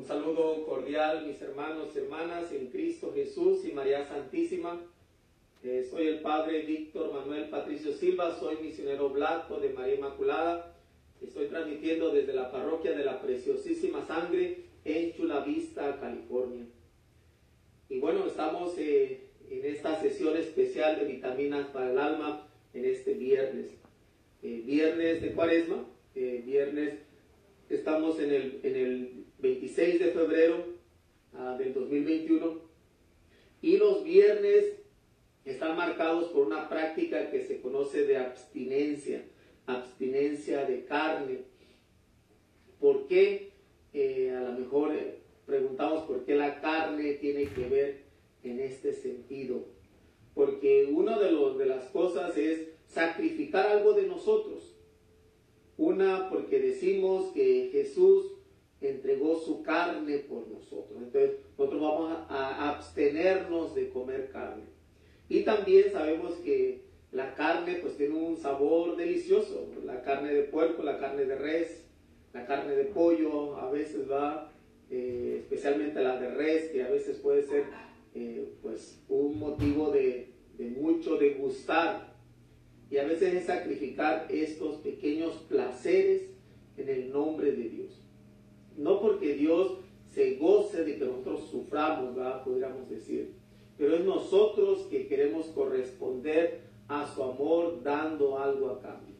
Un saludo cordial, mis hermanos hermanas en Cristo Jesús y María Santísima. Eh, soy el Padre Víctor Manuel Patricio Silva, soy misionero blanco de María Inmaculada. Estoy transmitiendo desde la parroquia de la Preciosísima Sangre en Chula Vista, California. Y bueno, estamos eh, en esta sesión especial de vitaminas para el alma en este viernes. Eh, viernes de cuaresma, viernes, estamos en el, en el 26 de febrero ah, del 2021. Y los viernes están marcados por una práctica que se conoce de abstinencia, abstinencia de carne. ¿Por qué? Eh, a lo mejor eh, preguntamos por qué la carne tiene que ver en este sentido. Porque una de, de las cosas es sacrificar algo de nosotros. Una porque decimos que Jesús entregó su carne por nosotros. Entonces, nosotros vamos a, abstenernos de comer carne. Y también sabemos que la carne pues tiene un sabor delicioso. La carne de puerco, la carne de res, la carne de pollo, a veces va, eh, especialmente la de res, que a veces puede ser eh, pues un motivo de, de mucho degustar. Y a veces es sacrificar estos pequeños placeres en el nombre de Dios. No porque Dios se goce de que nosotros suframos. Podríamos decir. Pero es nosotros que queremos corresponder a su amor dando algo a cambio.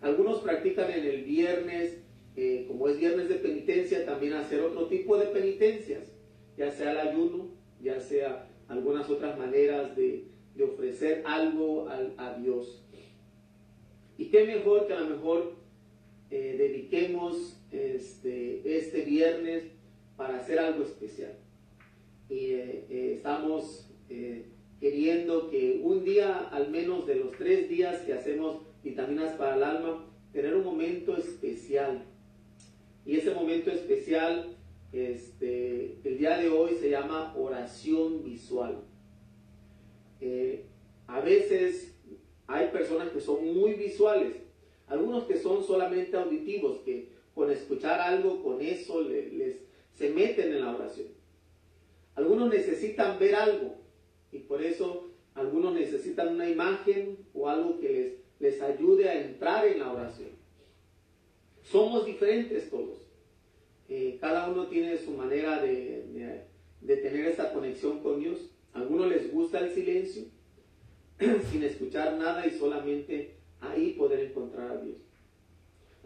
Algunos practican en el viernes, eh, como es viernes de penitencia, también hacer otro tipo de penitencias, ya sea el ayuno, ya sea algunas otras maneras de, ofrecer algo a, Dios. Y qué mejor que a lo mejor eh, dediquemos este, este viernes para hacer algo especial. Y eh, eh, estamos eh, queriendo que un día, al menos de los tres días que hacemos vitaminas para el alma, tener un momento especial. Y ese momento especial, este, el día de hoy se llama oración visual. a veces hay personas que son muy visuales, algunos que son solamente auditivos, que con escuchar algo, con eso les, se meten en la oración. Algunos necesitan ver algo y por eso algunos necesitan una imagen o algo que les, les ayude a entrar en la oración. Somos diferentes todos. Eh, cada uno tiene su manera de, de, tener esa conexión con Dios. Algunos les gusta el silencio, sin escuchar nada y solamente ahí poder encontrar a Dios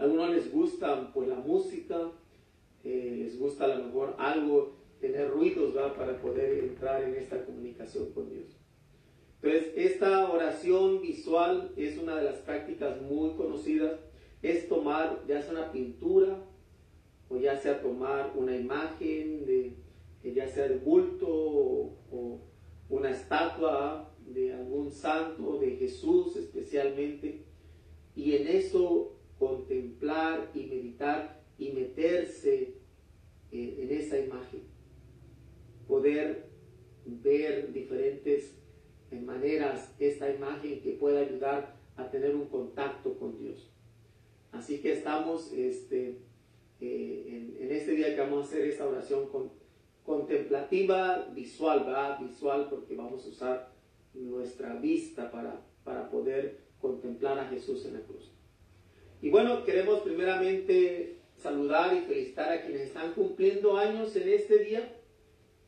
algunos les gusta pues la música, eh, les gusta a lo mejor algo, tener ruidos para poder entrar en esta comunicación con Dios. Entonces, esta oración visual es una de las prácticas muy conocidas. Es tomar ya sea una pintura o ya sea tomar una imagen de ya sea de bulto o, o una estatua de algún santo, de Jesús especialmente. Y en eso contemplar y meditar y meterse en, esa imagen. Poder ver diferentes maneras esta imagen que pueda ayudar a tener un contacto con Dios. Así que estamos este, eh, en, este día que vamos a hacer esta oración con, contemplativa visual, ¿verdad? Visual porque vamos a usar nuestra vista para, para poder contemplar a Jesús en la cruz. Y bueno, queremos primeramente saludar y felicitar a quienes están cumpliendo años en este día.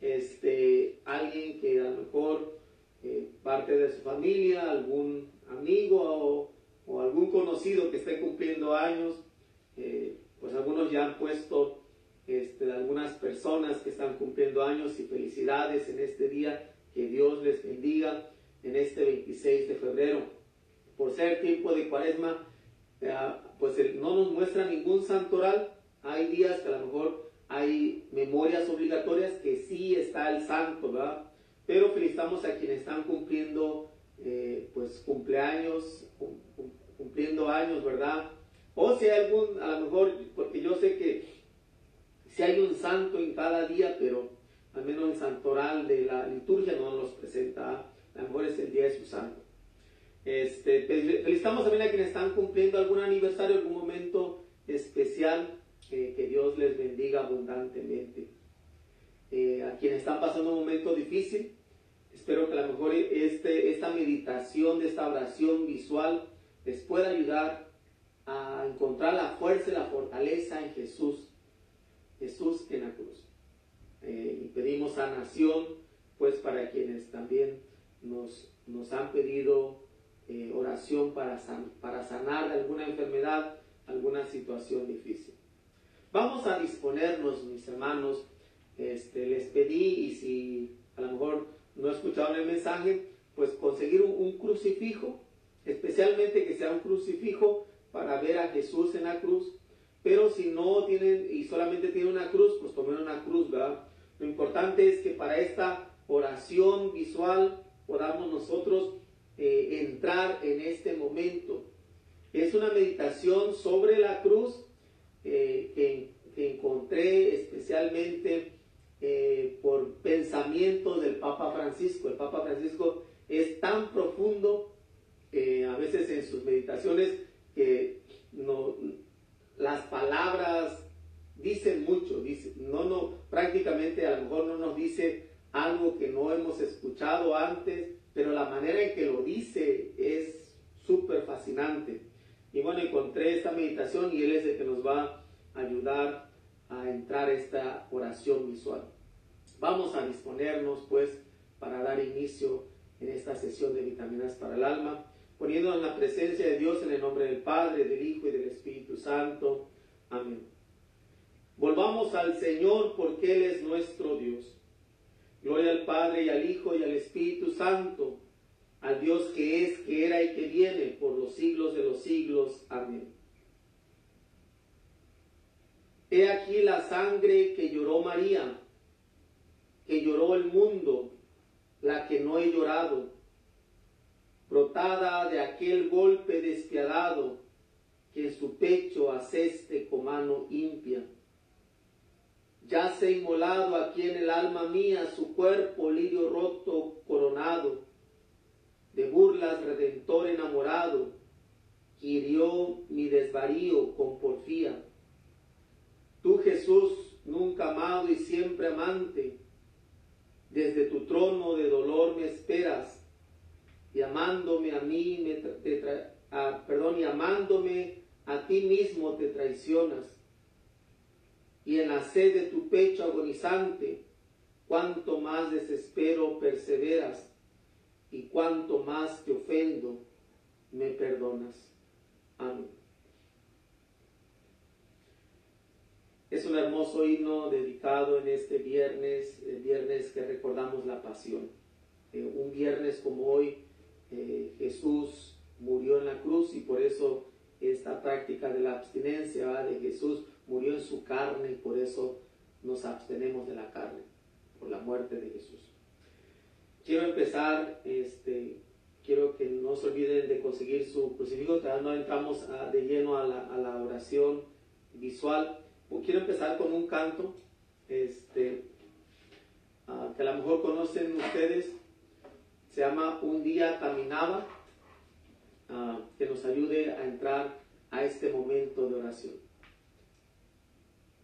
Este, alguien que a lo mejor eh, parte de su familia, algún amigo o, algún conocido que esté cumpliendo años, eh, pues algunos ya han puesto este, algunas personas que están cumpliendo años y felicidades en este día, que Dios les bendiga en este 26 de febrero. Por ser tiempo de cuaresma, pues no nos muestra ningún santoral. Hay días que a lo mejor hay memorias obligatorias que sí está el santo, ¿verdad? Pero felicitamos a quienes están cumpliendo, eh, pues, cumpleaños, cumpliendo años, ¿verdad? O si hay algún, a lo mejor, porque yo sé que si hay un santo en cada día, pero al menos el santoral de la liturgia no nos presenta, a lo mejor es el día de su santo. Este, felicitamos también a quienes están cumpliendo algún aniversario, algún momento especial que Dios les bendiga abundantemente. Eh, a quienes están pasando un momento difícil, espero que a lo mejor este, esta meditación esta oración visual les pueda ayudar a encontrar la fuerza y la fortaleza en Jesús, Jesús en la cruz. Eh, y pedimos sanación, pues para quienes también nos, nos han pedido eh, oración para, sanar alguna enfermedad, alguna situación difícil. Vamos a disponernos, mis hermanos. Este, les pedí, y si a lo mejor no escucharon el mensaje, pues conseguir un, crucifijo, especialmente que sea un crucifijo para ver a Jesús en la cruz. Pero si no tienen y solamente tienen una cruz, pues tomen una cruz, ¿verdad? Lo importante es que para esta oración visual podamos nosotros eh, entrar en este momento. Es una meditación sobre la cruz eh, que, encontré especialmente eh, por pensamiento del Papa Francisco. El Papa Francisco es tan profundo a veces en sus meditaciones que no, las palabras dicen mucho, no, no, prácticamente a lo mejor no nos dice algo que no hemos escuchado antes, pero la manera en que lo dice es súper fascinante. Y bueno, encontré esta meditación y él es el que nos va a ayudar a entrar esta oración visual. Vamos a disponernos pues para dar inicio en esta sesión de vitaminas para el alma, poniéndonos en la presencia de Dios en el nombre del Padre, del Hijo y del Espíritu Santo. Amén. Volvamos al Señor porque Él es nuestro Dios. Gloria al Padre y al Hijo y al Espíritu Santo, al Dios que es, que era y que viene por los siglos de los siglos. Amén. He aquí la sangre que lloró María, que lloró el mundo, la que no he llorado, brotada de aquel golpe despiadado que en su pecho aseste con mano impia Yace inmolado aquí en el alma mía su cuerpo lirio roto coronado, de burlas redentor enamorado, hirió mi desvarío con porfía. Tú Jesús, nunca amado y siempre amante, desde tu trono de dolor me esperas, y amándome a mí, me perdón, y amándome a ti mismo te traicionas y en la sed de tu pecho agonizante, cuanto más desespero perseveras y cuanto más te ofendo, me perdonas. Amén. Es un hermoso himno dedicado en este viernes, el viernes que recordamos la pasión. Eh, un viernes como hoy, eh, Jesús murió en la cruz y por eso esta práctica de la abstinencia de Jesús murió en su carne y por eso nos abstenemos de la carne, por la muerte de Jesús. Quiero empezar, este, quiero que no se olviden de conseguir su crucifijo, todavía no entramos de lleno a la, oración visual. Quiero empezar con un canto este, ah, que a lo mejor conocen ustedes, se llama Un día caminaba, ah, que nos ayude a entrar a este momento de oración.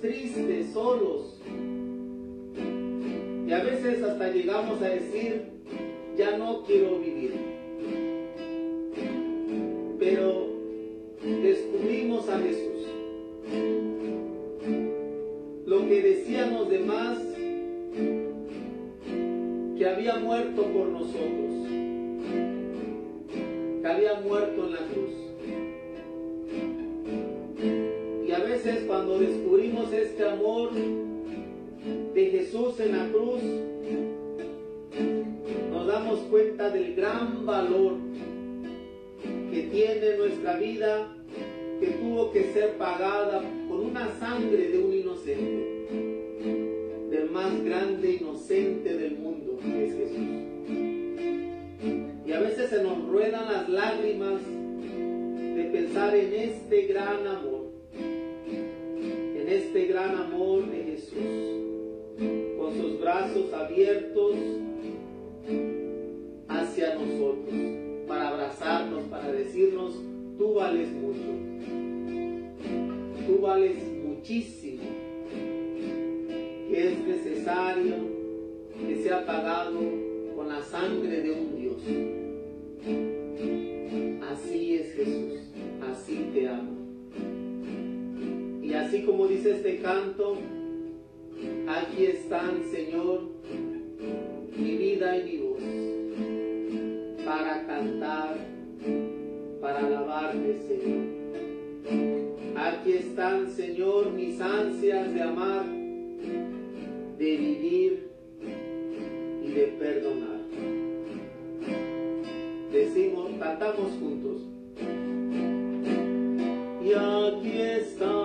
tristes, solos. Y a veces hasta llegamos a decir, ya no quiero vivir. Vida, que tuvo que ser pagada con una sangre de un inocente, del más grande inocente del mundo, que es Jesús. Y a veces se nos ruedan las lágrimas de pensar en este gran amor, en este gran amor de Jesús, con sus brazos abiertos hacia nosotros, para abrazarnos, para decirnos, tú vales mucho, tú vales muchísimo, que es necesario que sea pagado con la sangre de un Dios. Así es Jesús, así te amo. Y así como dice este canto, aquí están, Señor, mi vida y mi voz, para cantar, alabarte, Señor. Aquí están, Señor, mis ansias de amar, de vivir y de perdonar. Decimos, cantamos juntos. Y aquí están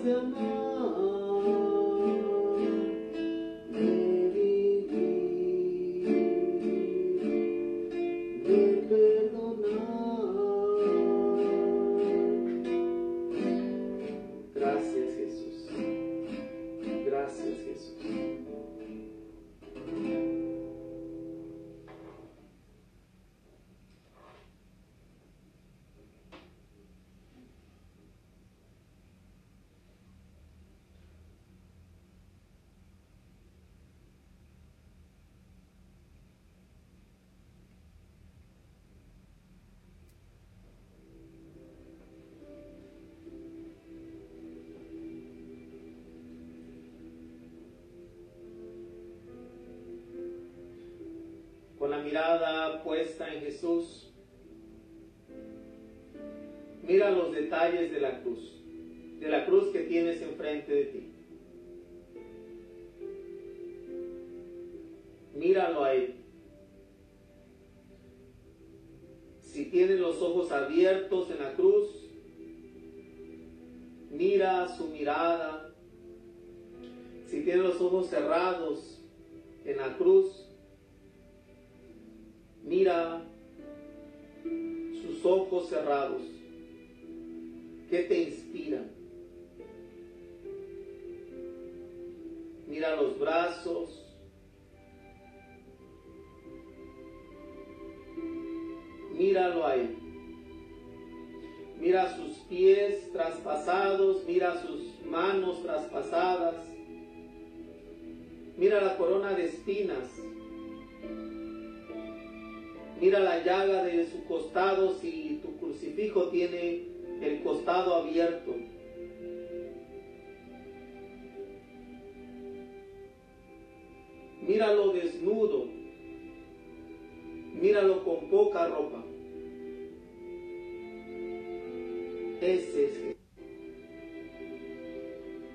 ansias de mirada puesta en Jesús, mira los detalles de la cruz, de la cruz que tienes enfrente Mira sus pies traspasados, mira sus manos traspasadas. Mira la corona de espinas. Mira la llaga de su costado si tu crucifijo tiene el costado abierto. Míralo desnudo. Míralo con poca ropa. Ese es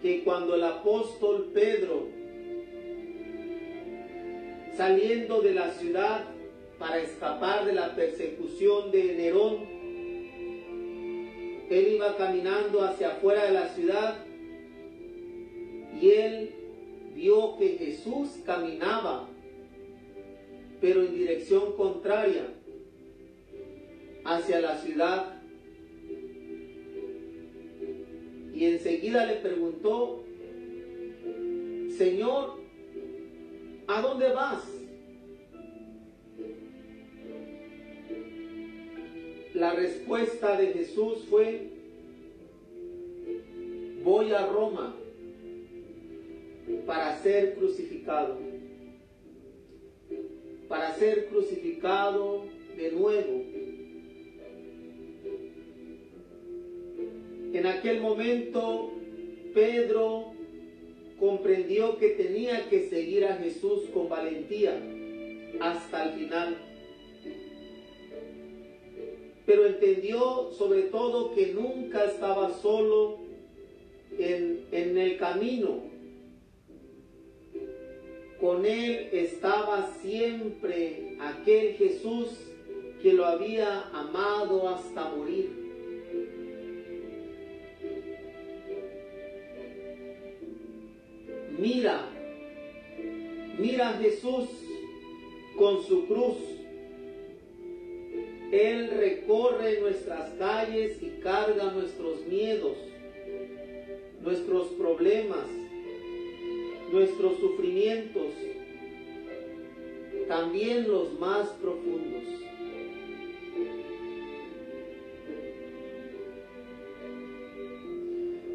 que cuando el apóstol Pedro, saliendo de la ciudad para escapar de la persecución de Nerón, él iba caminando hacia afuera de la ciudad y él vio que Jesús caminaba, pero en dirección contraria hacia la ciudad. Y enseguida le preguntó, Señor, ¿a dónde vas? La respuesta de Jesús fue, voy a Roma para ser crucificado, para ser crucificado de nuevo. En aquel momento Pedro comprendió que tenía que seguir a Jesús con valentía hasta el final. Pero entendió sobre todo que nunca estaba solo en, en el camino, con él estaba siempre aquel Jesús que lo había amado hasta morir. Mira, mira a Jesús con su cruz. Él recorre nuestras calles y carga nuestros miedos, nuestros problemas, nuestros sufrimientos, también los más profundos.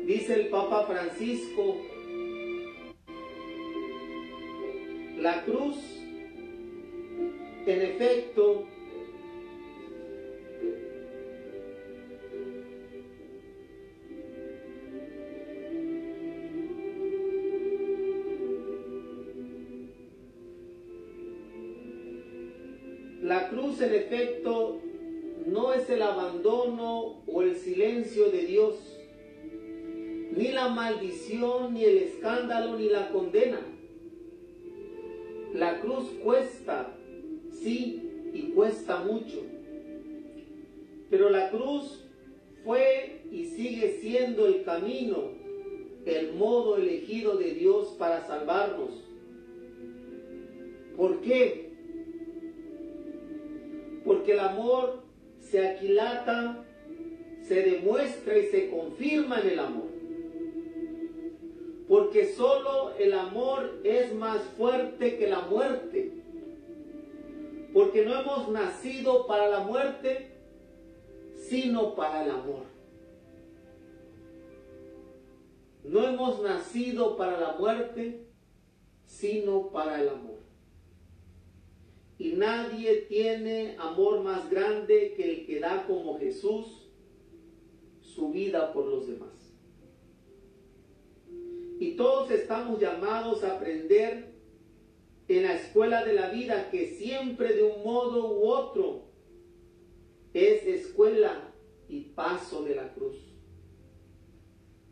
Dice el Papa Francisco, la cruz, en efecto, La cruz en efecto no es el abandono o el silencio de Dios, ni la maldición, ni el escándalo, ni la condena. La cruz cuesta, sí, y cuesta mucho. Pero la cruz fue y sigue siendo el camino, el modo elegido de Dios para salvarnos. ¿Por qué? porque el amor se aquilata, se demuestra y se confirma en el amor. Porque solo el amor es más fuerte que la muerte. Porque no hemos nacido para la muerte, sino para el amor. No hemos nacido para la muerte, sino para el amor. Y nadie tiene amor más grande que el que da como Jesús su vida por los demás. Y todos estamos llamados a aprender en la escuela de la vida que siempre de un modo u otro es escuela y paso de la cruz.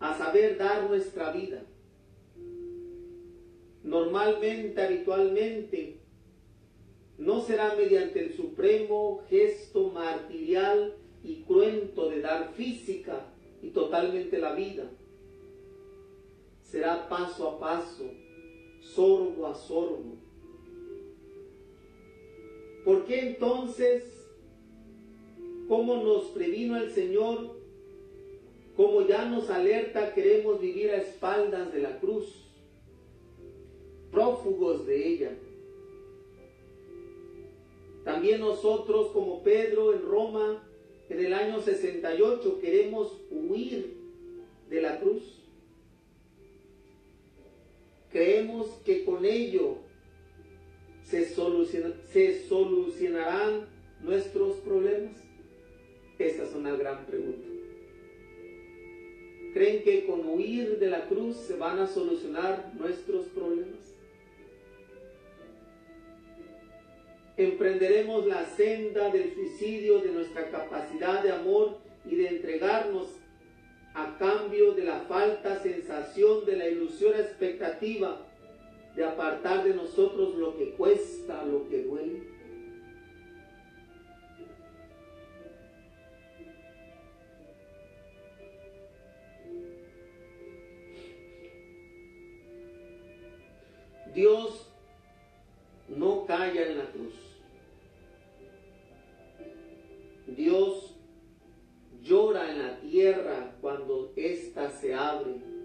A saber dar nuestra vida. Normalmente, habitualmente, no será mediante el supremo gesto martirial y cruento de dar física y totalmente la vida. Será paso a paso, sorbo a sorbo. ¿Por qué entonces, como nos previno el Señor, como ya nos alerta, queremos vivir a espaldas de la cruz, prófugos de ella? También nosotros, como Pedro en Roma, en el año 68, queremos huir de la cruz. Creemos que con ello se, se solucionarán nuestros problemas. Esa es una gran pregunta. ¿Creen que con huir de la cruz se van a solucionar nuestros problemas? emprenderemos la senda del suicidio de nuestra capacidad de amor y de entregarnos a cambio de la falta sensación de la ilusión expectativa de apartar de nosotros lo que cuesta, lo que duele. Dios no calla en la cruz. Dios llora en la tierra cuando ésta se abre.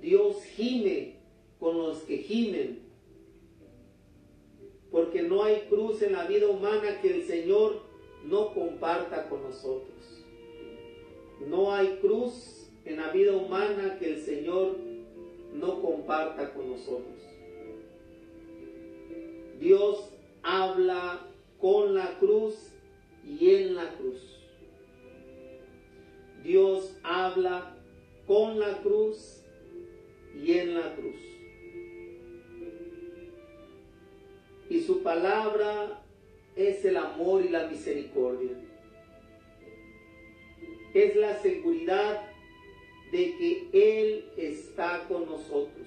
Dios gime con los que gimen. Porque no hay cruz en la vida humana que el Señor no comparta con nosotros. No hay cruz en la vida humana que el Señor no comparta con nosotros. Dios habla con la cruz y en la cruz. Dios habla con la cruz y en la cruz. Y su palabra es el amor y la misericordia. Es la seguridad de que Él está con nosotros.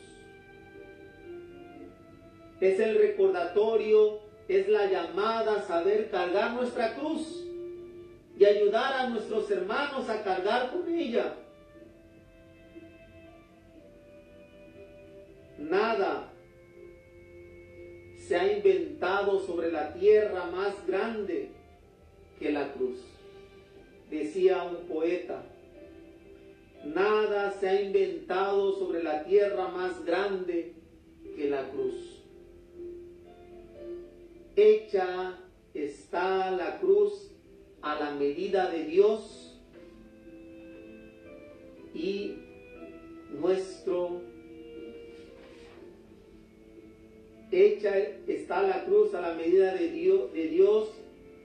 Es el recordatorio es la llamada a saber cargar nuestra cruz y ayudar a nuestros hermanos a cargar con ella. Nada se ha inventado sobre la tierra más grande que la cruz. Decía un poeta, nada se ha inventado sobre la tierra más grande que la cruz hecha está la cruz a la medida de Dios y nuestro hecha está la cruz a la medida de Dios, de Dios,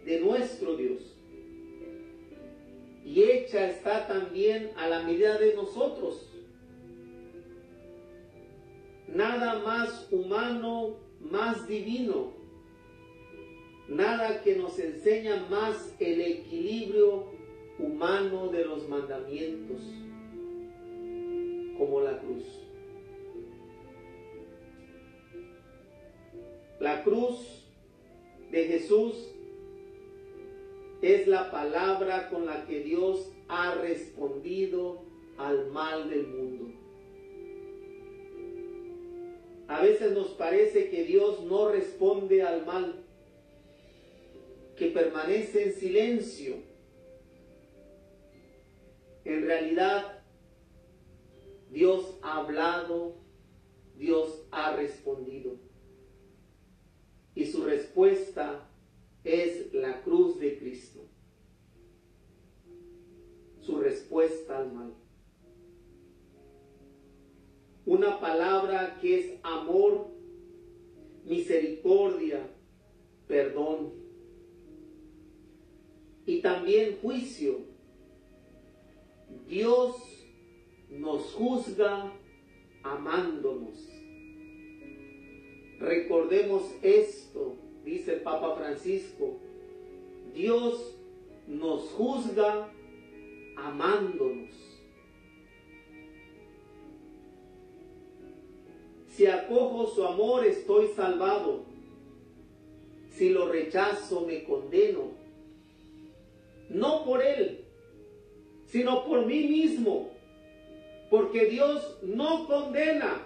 de nuestro Dios. Y hecha está también a la medida de nosotros. Nada más humano, más divino nada que nos enseña más el equilibrio humano de los mandamientos, como la cruz. La cruz de Jesús es la palabra con la que Dios ha respondido al mal del mundo. A veces nos parece que Dios no responde al mal, que permanece en silencio, en realidad Dios ha hablado, Dios ha respondido. Y su respuesta es la cruz de Cristo. Su respuesta al mal. Una palabra que es amor, misericordia, perdón y también juicio. Dios nos juzga amándonos. Recordemos esto, dice el Papa Francisco. Dios nos juzga amándonos. Si acojo su amor, estoy salvado. Si lo rechazo, me condeno. No por Él, sino por mí mismo. Porque Dios no condena.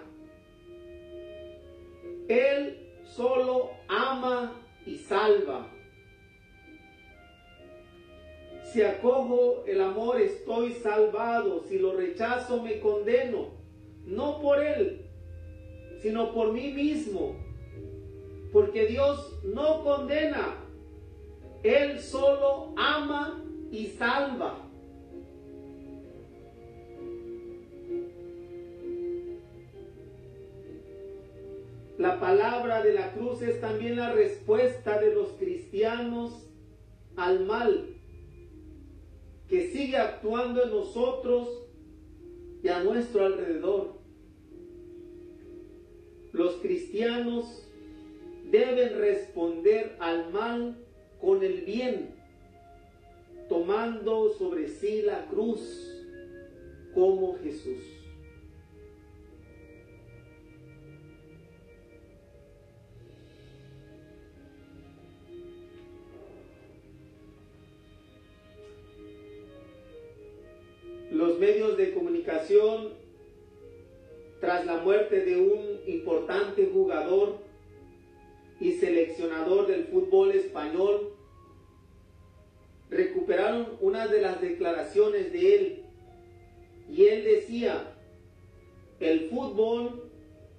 Él solo ama y salva. Si acojo el amor estoy salvado, si lo rechazo me condeno, no por Él, sino por mí mismo, porque Dios no condena, Él solo ama y salva. La palabra de la cruz es también la respuesta de los cristianos al mal que sigue actuando en nosotros y a nuestro alrededor. Los cristianos deben responder al mal con el bien, tomando sobre sí la cruz como Jesús. Tras la muerte de un importante jugador y seleccionador del fútbol español, recuperaron una de las declaraciones de él. Y él decía, el fútbol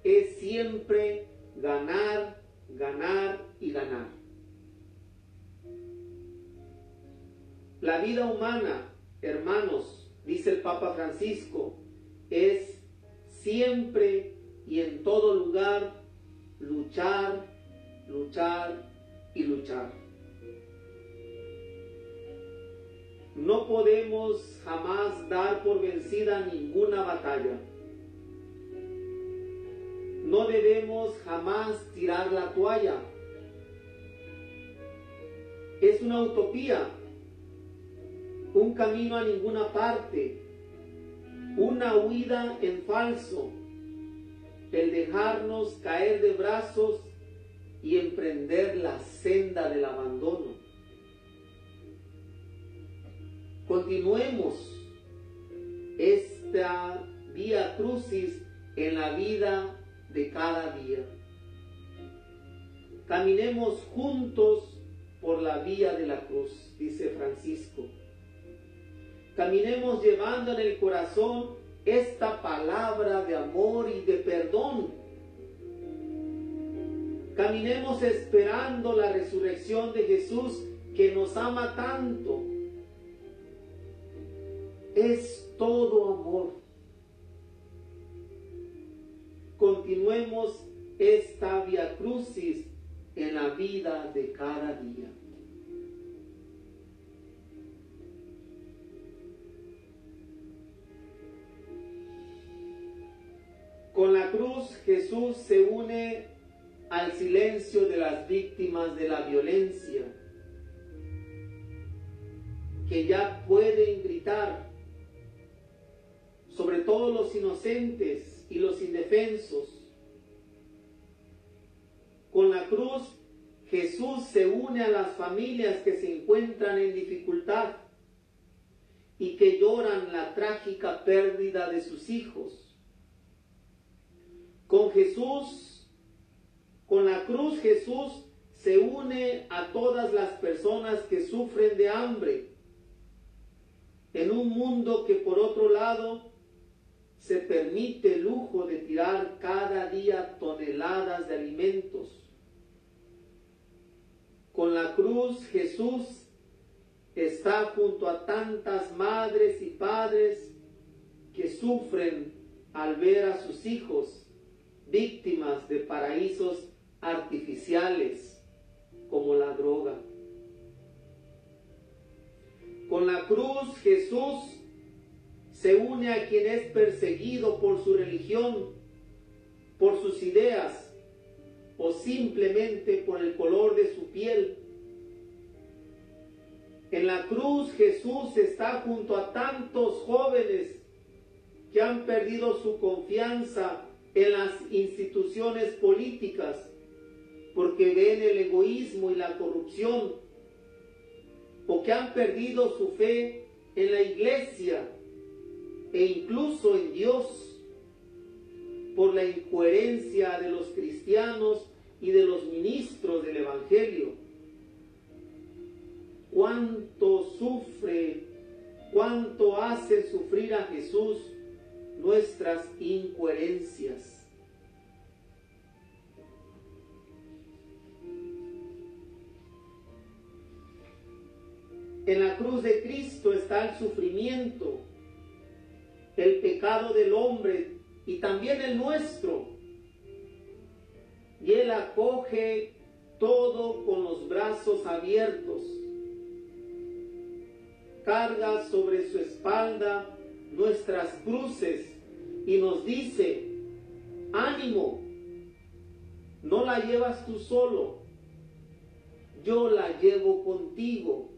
es siempre ganar, ganar y ganar. La vida humana, hermanos, dice el Papa Francisco, es siempre y en todo lugar luchar, luchar y luchar. No podemos jamás dar por vencida ninguna batalla. No debemos jamás tirar la toalla. Es una utopía un camino a ninguna parte, una huida en falso, el dejarnos caer de brazos y emprender la senda del abandono. Continuemos esta vía crucis en la vida de cada día. Caminemos juntos por la vía de la cruz, dice Francisco. Caminemos llevando en el corazón esta palabra de amor y de perdón. Caminemos esperando la resurrección de Jesús que nos ama tanto. Es todo amor. Continuemos esta via crucis en la vida de cada día. Con la cruz Jesús se une al silencio de las víctimas de la violencia, que ya pueden gritar, sobre todo los inocentes y los indefensos. Con la cruz Jesús se une a las familias que se encuentran en dificultad y que lloran la trágica pérdida de sus hijos. Con Jesús, con la cruz Jesús se une a todas las personas que sufren de hambre en un mundo que por otro lado se permite el lujo de tirar cada día toneladas de alimentos. Con la cruz Jesús está junto a tantas madres y padres que sufren al ver a sus hijos víctimas de paraísos artificiales como la droga. Con la cruz Jesús se une a quien es perseguido por su religión, por sus ideas o simplemente por el color de su piel. En la cruz Jesús está junto a tantos jóvenes que han perdido su confianza en las instituciones políticas porque ven el egoísmo y la corrupción, o que han perdido su fe en la iglesia e incluso en Dios por la incoherencia de los cristianos y de los ministros del Evangelio. Cuánto sufre, cuánto hace sufrir a Jesús nuestras incoherencias. En la cruz de Cristo está el sufrimiento, el pecado del hombre y también el nuestro. Y Él acoge todo con los brazos abiertos. Carga sobre su espalda nuestras cruces y nos dice, ánimo, no la llevas tú solo, yo la llevo contigo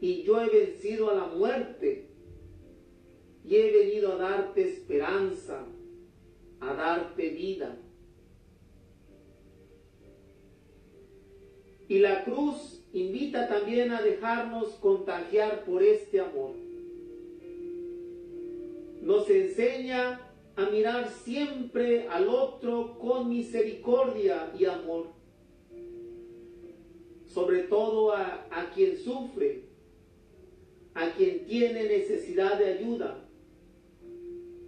y yo he vencido a la muerte y he venido a darte esperanza, a darte vida. Y la cruz invita también a dejarnos contagiar por este amor. Nos enseña a mirar siempre al otro con misericordia y amor. Sobre todo a, a quien sufre, a quien tiene necesidad de ayuda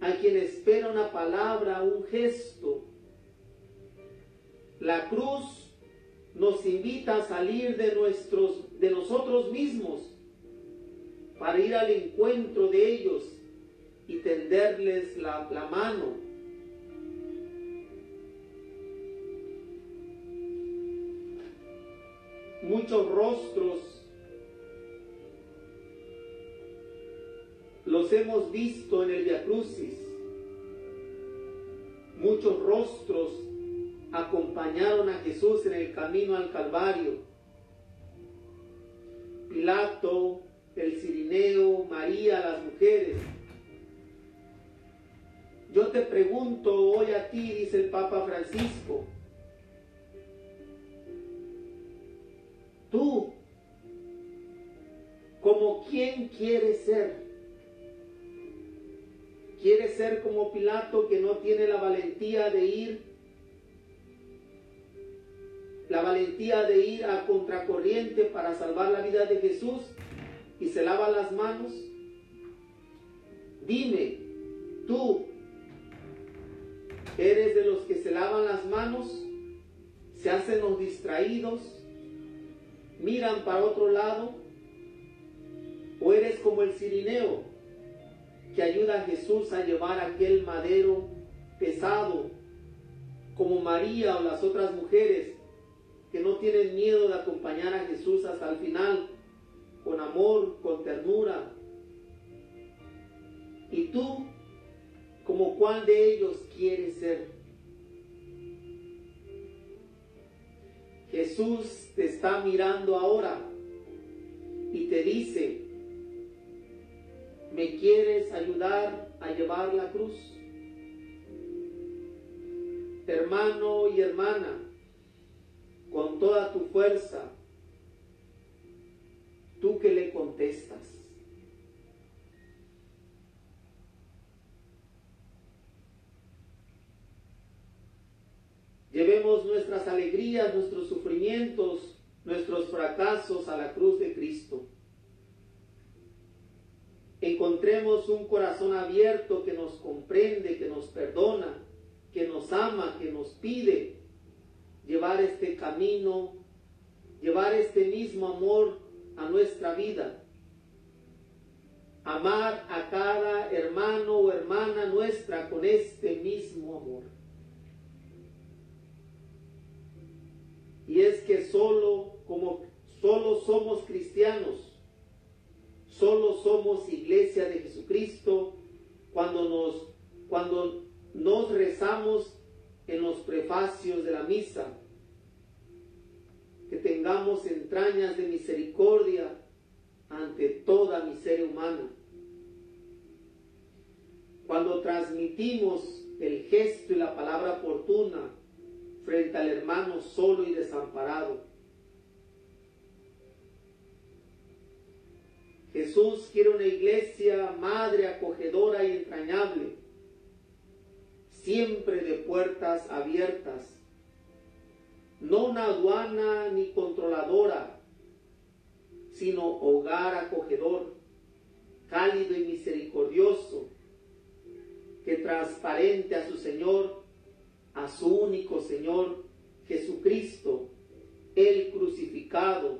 a quien espera una palabra, un gesto. La cruz nos invita a salir de, nuestros, de nosotros mismos para ir al encuentro de ellos y tenderles la, mano. Muchos rostros los hemos visto en el Via Crucis. Muchos rostros acompañaron a Jesús en el camino al Calvario. Pilato, el Cirineo, María, las mujeres. Yo te pregunto hoy a ti, dice el Papa Francisco, tú, como quién quieres ser? quiere ser como Pilato que no tiene la valentía de ir, la valentía de ir a contracorriente para salvar la vida de Jesús y se lava las manos. Dime, tú, ¿eres de los que se lavan las manos? ¿Se hacen los distraídos? ¿Miran para otro lado? ¿O eres como el cirineo? que ayuda a Jesús a llevar aquel madero pesado, como María o las otras mujeres que no tienen miedo de acompañar a Jesús hasta el final, con amor, con ternura. ¿Y tú, como cuál de ellos quieres ser? Jesús te está mirando ahora y te dice, ¿Me quieres ayudar a llevar la cruz? Hermano y hermana, con toda tu fuerza, tú que le contestas. Llevemos nuestras alegrías, nuestros sufrimientos, nuestros fracasos a la cruz de Cristo encontremos un corazón abierto que nos comprende, que nos perdona, que nos ama, que nos pide llevar este camino, llevar este mismo amor a nuestra vida. Amar a cada hermano o hermana nuestra con este mismo amor. Y es que solo como solo somos cristianos Solo somos iglesia de Jesucristo cuando nos, cuando nos rezamos en los prefacios de la misa. Que tengamos entrañas de misericordia ante toda miseria humana. Cuando transmitimos el gesto y la palabra oportuna, frente al hermano solo y desamparado. Jesús quiere una iglesia madre, acogedora y entrañable, siempre de puertas abiertas, no una aduana ni controladora, sino hogar acogedor, cálido y misericordioso, que transparente a su Señor, a su único Señor, Jesucristo, el crucificado,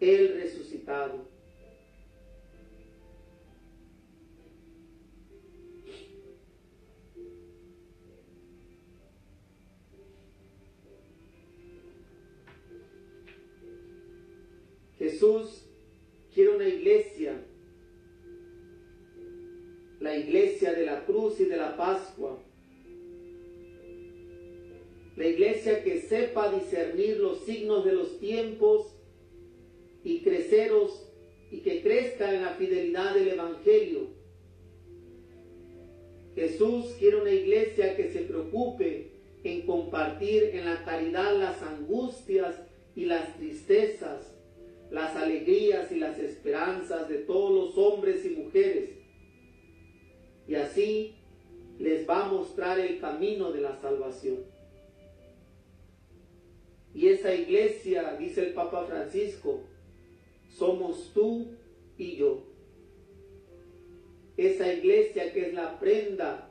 el resucitado. Jesús quiere una iglesia, la iglesia de la cruz y de la Pascua. Que sepa discernir los signos de los tiempos y creceros y que crezca en la fidelidad del Evangelio. Jesús quiere una iglesia que se preocupe en compartir en la caridad las angustias y las tristezas las alegrías y las esperanzas de todos los hombres y mujeres. Y así les va a mostrar el camino de la salvación. Y esa iglesia, dice el Papa Francisco, somos tú y yo. Esa iglesia que es la prenda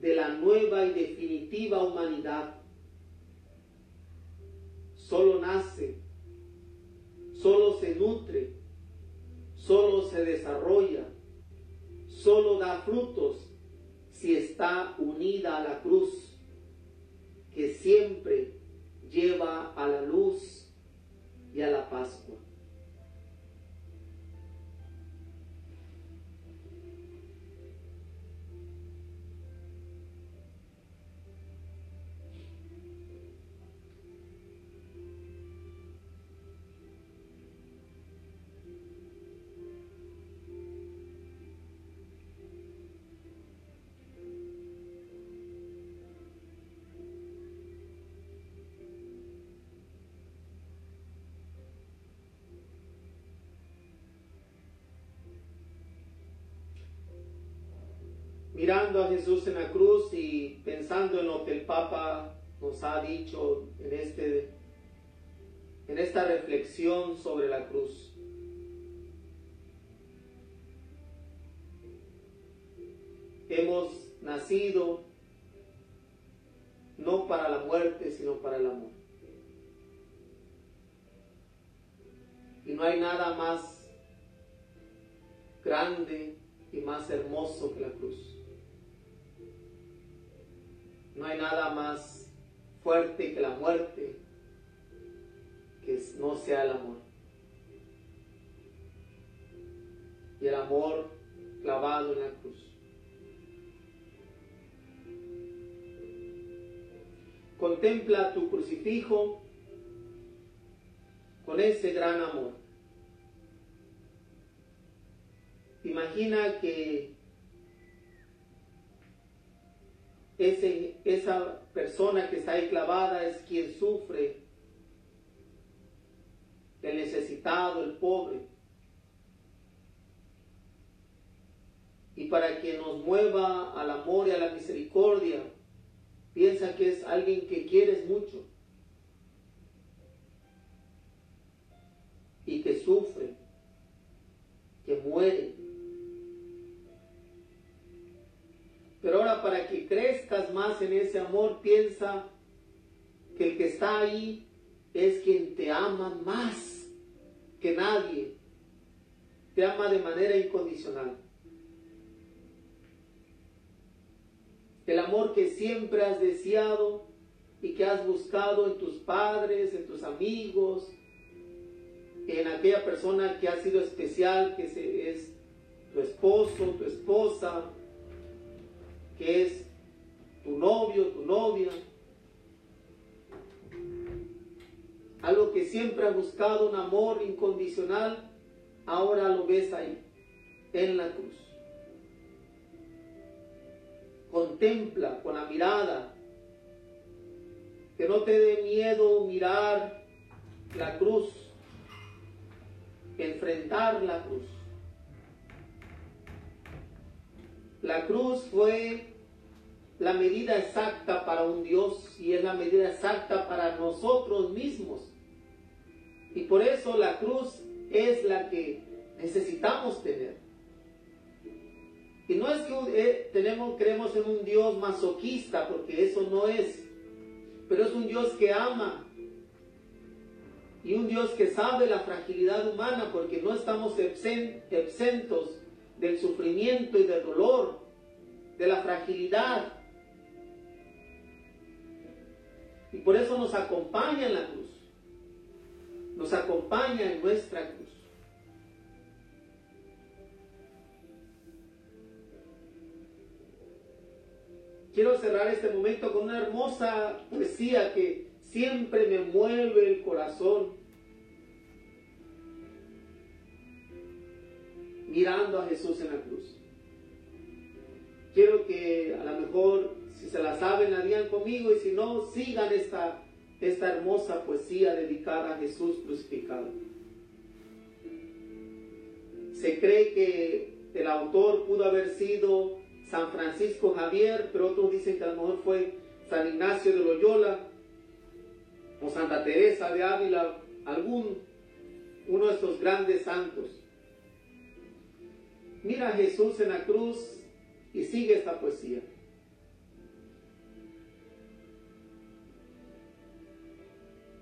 de la nueva y definitiva humanidad, solo nace solo se nutre, solo se desarrolla, solo da frutos si está unida a la cruz, que siempre lleva a la luz y a la Pascua. Mirando a Jesús en la cruz y pensando en lo que el Papa nos ha dicho en, este, en esta reflexión sobre la cruz. Hemos nacido no para la muerte, sino para el amor. Y no hay nada más grande y más hermoso que la cruz. No hay nada más fuerte que la muerte que no sea el amor. Y el amor clavado en la cruz. Contempla tu crucifijo con ese gran amor. Imagina que esa persona que está ahí clavada es quien sufre, el necesitado, el pobre. Y para que nos mueva al amor y a la misericordia, piensa que es alguien que quieres mucho y que sufre, que muere Pero ahora para que más en ese amor, piensa que el que está ahí es quien te ama más que nadie. Te ama de manera incondicional. El amor que siempre has deseado y que has buscado en tus padres, en tus amigos, en aquella persona que ha sido especial, que es tu esposo, tu esposa, que es tu novio, tu novia. Algo que siempre ha buscado un amor incondicional, ahora lo ves ahí, en la cruz. Contempla con la mirada que no te dé miedo mirar la cruz, enfrentar la cruz. La cruz fue la medida exacta para un Dios y es la medida exacta para nosotros mismos. Y por eso la cruz es la que necesitamos tener. Y no es que eh, tenemos, creemos en un Dios masoquista, porque eso no es. Pero es un Dios que ama. Y un Dios que sabe la fragilidad humana, porque no estamos exentos del sufrimiento y del dolor, de la fragilidad. Y por eso nos acompaña en la cruz. Nos acompaña en nuestra cruz. Quiero cerrar este momento con una hermosa poesía que siempre me mueve el corazón. Mirando a Jesús en la cruz. Quiero que a lo mejor, si se la saben, la digan conmigo y si no, sigan esta, esta hermosa poesía dedicada a Jesús crucificado. Se cree que el autor pudo haber sido San Francisco Javier, pero otros dicen que a lo mejor fue San Ignacio de Loyola o Santa Teresa de Ávila, algún uno de estos grandes santos. Mira a Jesús en la cruz y sigue esta poesía.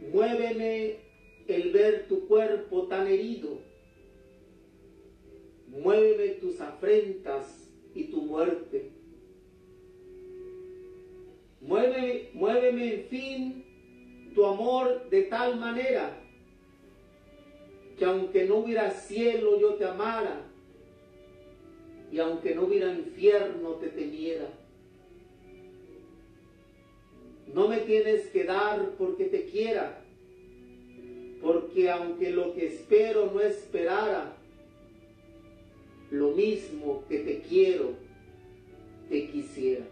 Muéveme el ver tu cuerpo tan herido. Muéveme tus afrentas y tu muerte. Muéveme, muéveme en fin tu amor de tal manera que aunque no hubiera cielo yo te amara y aunque no hubiera infierno te temiera. No me tienes que dar porque te quiera, porque aunque lo que espero no esperara, lo mismo que te quiero, te quisiera.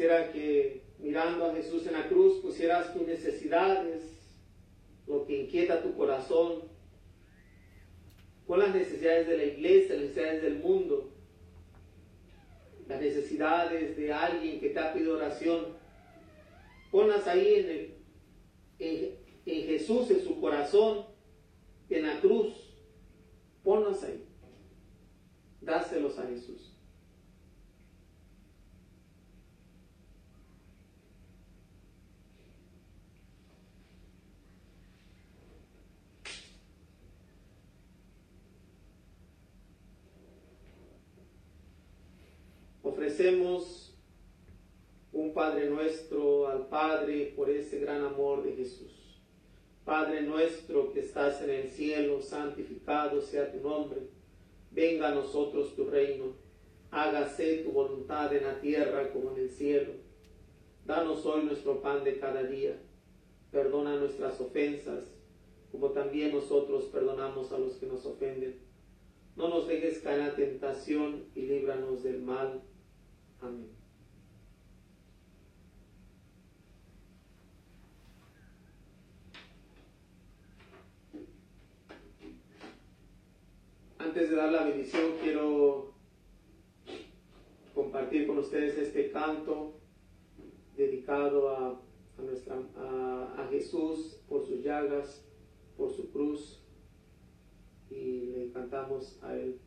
Quisiera que mirando a Jesús en la cruz pusieras tus necesidades, lo que inquieta tu corazón, con las necesidades de la iglesia, las necesidades del mundo, las necesidades de alguien que te ha pedido oración. Ponlas ahí en, en, en Jesús, en su corazón, en la cruz. Ponlas ahí. Dáselos a Jesús. Un Padre nuestro al Padre por ese gran amor de Jesús. Padre nuestro que estás en el cielo, santificado sea tu nombre. Venga a nosotros tu reino. Hágase tu voluntad en la tierra como en el cielo. Danos hoy nuestro pan de cada día. Perdona nuestras ofensas, como también nosotros perdonamos a los que nos ofenden. No nos dejes caer en la tentación y líbranos del mal. Amén. Antes de dar la bendición, quiero compartir con ustedes este canto dedicado a, nuestra, a, Jesús por sus llagas, por su cruz, y le cantamos a Él.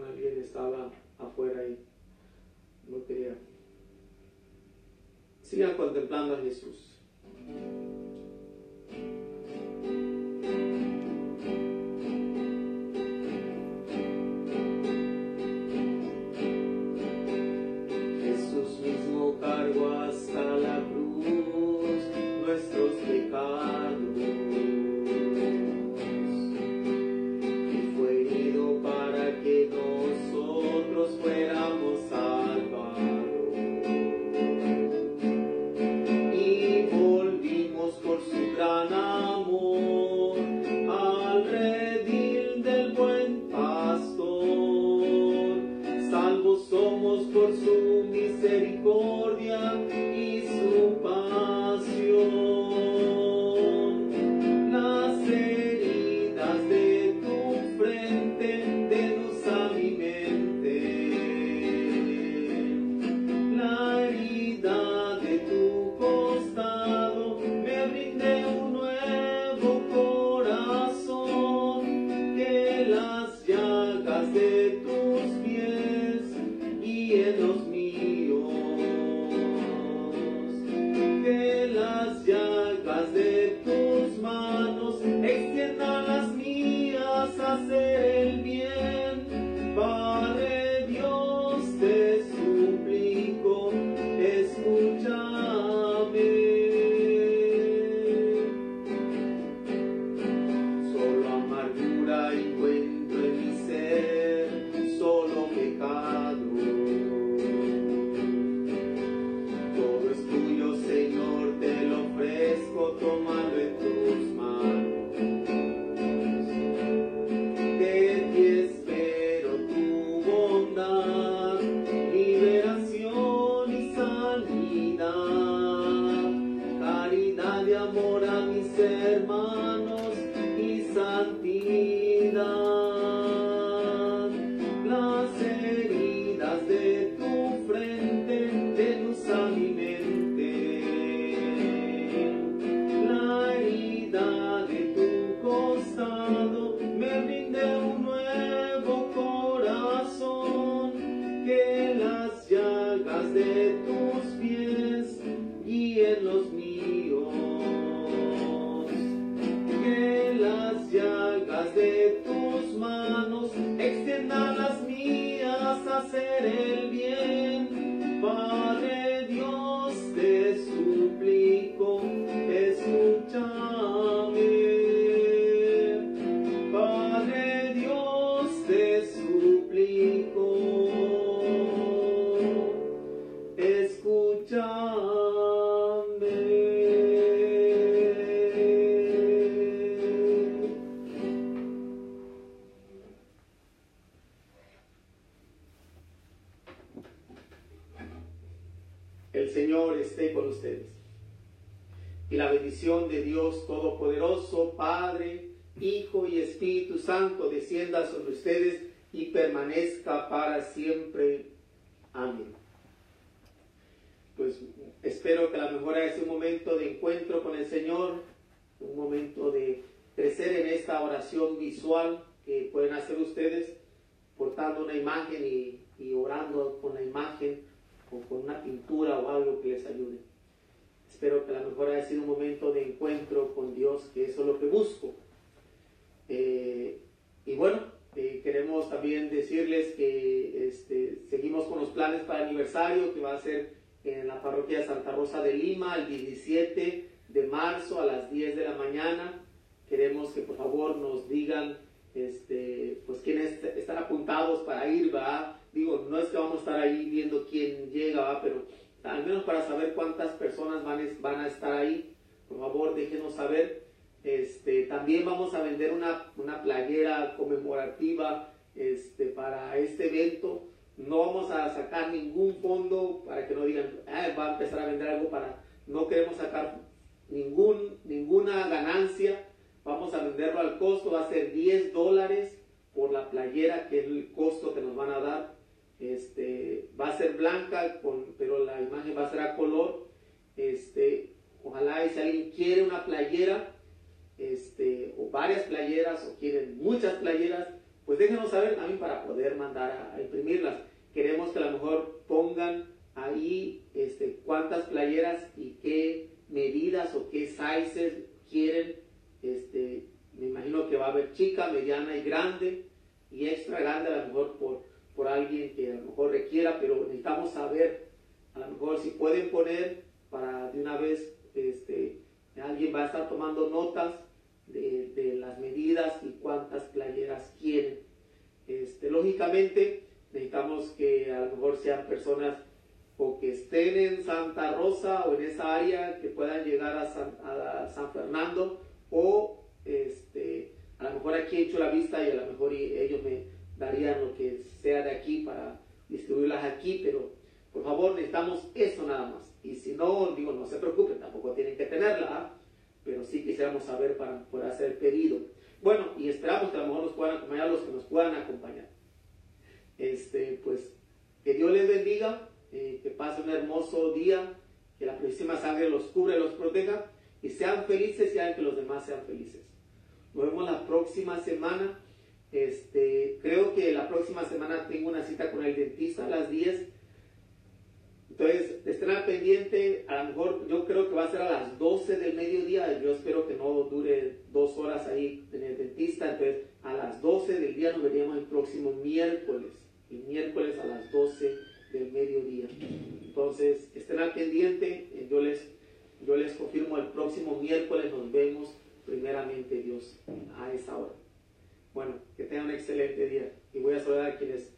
Alguien estaba afuera y no quería. Sigan contemplando a Jesús. oración visual que pueden hacer ustedes portando una imagen y, y orando con la imagen o con una pintura o algo que les ayude. Espero que a lo mejor haya sido un momento de encuentro con Dios, que eso es lo que busco. Eh, y bueno, eh, queremos también decirles que este, seguimos con los planes para el aniversario que va a ser en la parroquia de Santa Rosa de Lima el 17 de marzo a las 10 de la mañana queremos que por favor nos digan este, pues quiénes están apuntados para ir, va. Digo, no es que vamos a estar ahí viendo quién llega, ¿va? pero al menos para saber cuántas personas van, van a estar ahí, por favor déjenos saber. Este, también vamos a vender una, una playera conmemorativa este, para este evento. No vamos a sacar ningún fondo para que no digan, eh, va a empezar a vender algo para... No queremos sacar ningún, ninguna ganancia Vamos a venderlo al costo, va a ser 10 dólares por la playera, que es el costo que nos van a dar. Este, va a ser blanca, con, pero la imagen va a ser a color. Este, ojalá y si alguien quiere una playera, este, o varias playeras, o quieren muchas playeras, pues déjenos saber también para poder mandar a, imprimirlas. Queremos que a lo mejor pongan ahí este, cuántas playeras y qué medidas o qué sizes quieren. Este, me imagino que va a haber chica, mediana y grande, y extra grande a lo mejor por, por alguien que a lo mejor requiera, pero necesitamos saber, a lo mejor si pueden poner para de una vez, este, alguien va a estar tomando notas de, de las medidas y cuántas playeras quieren. Este, lógicamente, necesitamos que a lo mejor sean personas o que estén en Santa Rosa o en esa área que puedan llegar a San, a San Fernando o este, a lo mejor aquí he hecho la vista y a lo mejor ellos me darían lo que sea de aquí para distribuirlas aquí, pero por favor necesitamos eso nada más. Y si no, digo, no se preocupen, tampoco tienen que tenerla, ¿ah? pero sí quisiéramos saber para poder hacer el pedido. Bueno, y esperamos que a lo mejor nos puedan acompañar los que nos puedan acompañar. Este, pues, que Dios les bendiga, eh, que pasen un hermoso día, que la próxima sangre los cubre, los proteja, y sean felices y hagan que los demás sean felices. Nos vemos la próxima semana. Este, creo que la próxima semana tengo una cita con el dentista a las 10. Entonces, estén al pendiente. A lo mejor yo creo que va a ser a las 12 del mediodía. Yo espero que no dure dos horas ahí en el dentista. Entonces, a las 12 del día nos veríamos el próximo miércoles. El miércoles a las 12 del mediodía. Entonces, estén al pendiente. Yo les, yo les confirmo el próximo miércoles nos vemos primeramente Dios a esa hora. Bueno, que tengan un excelente día y voy a saludar a quienes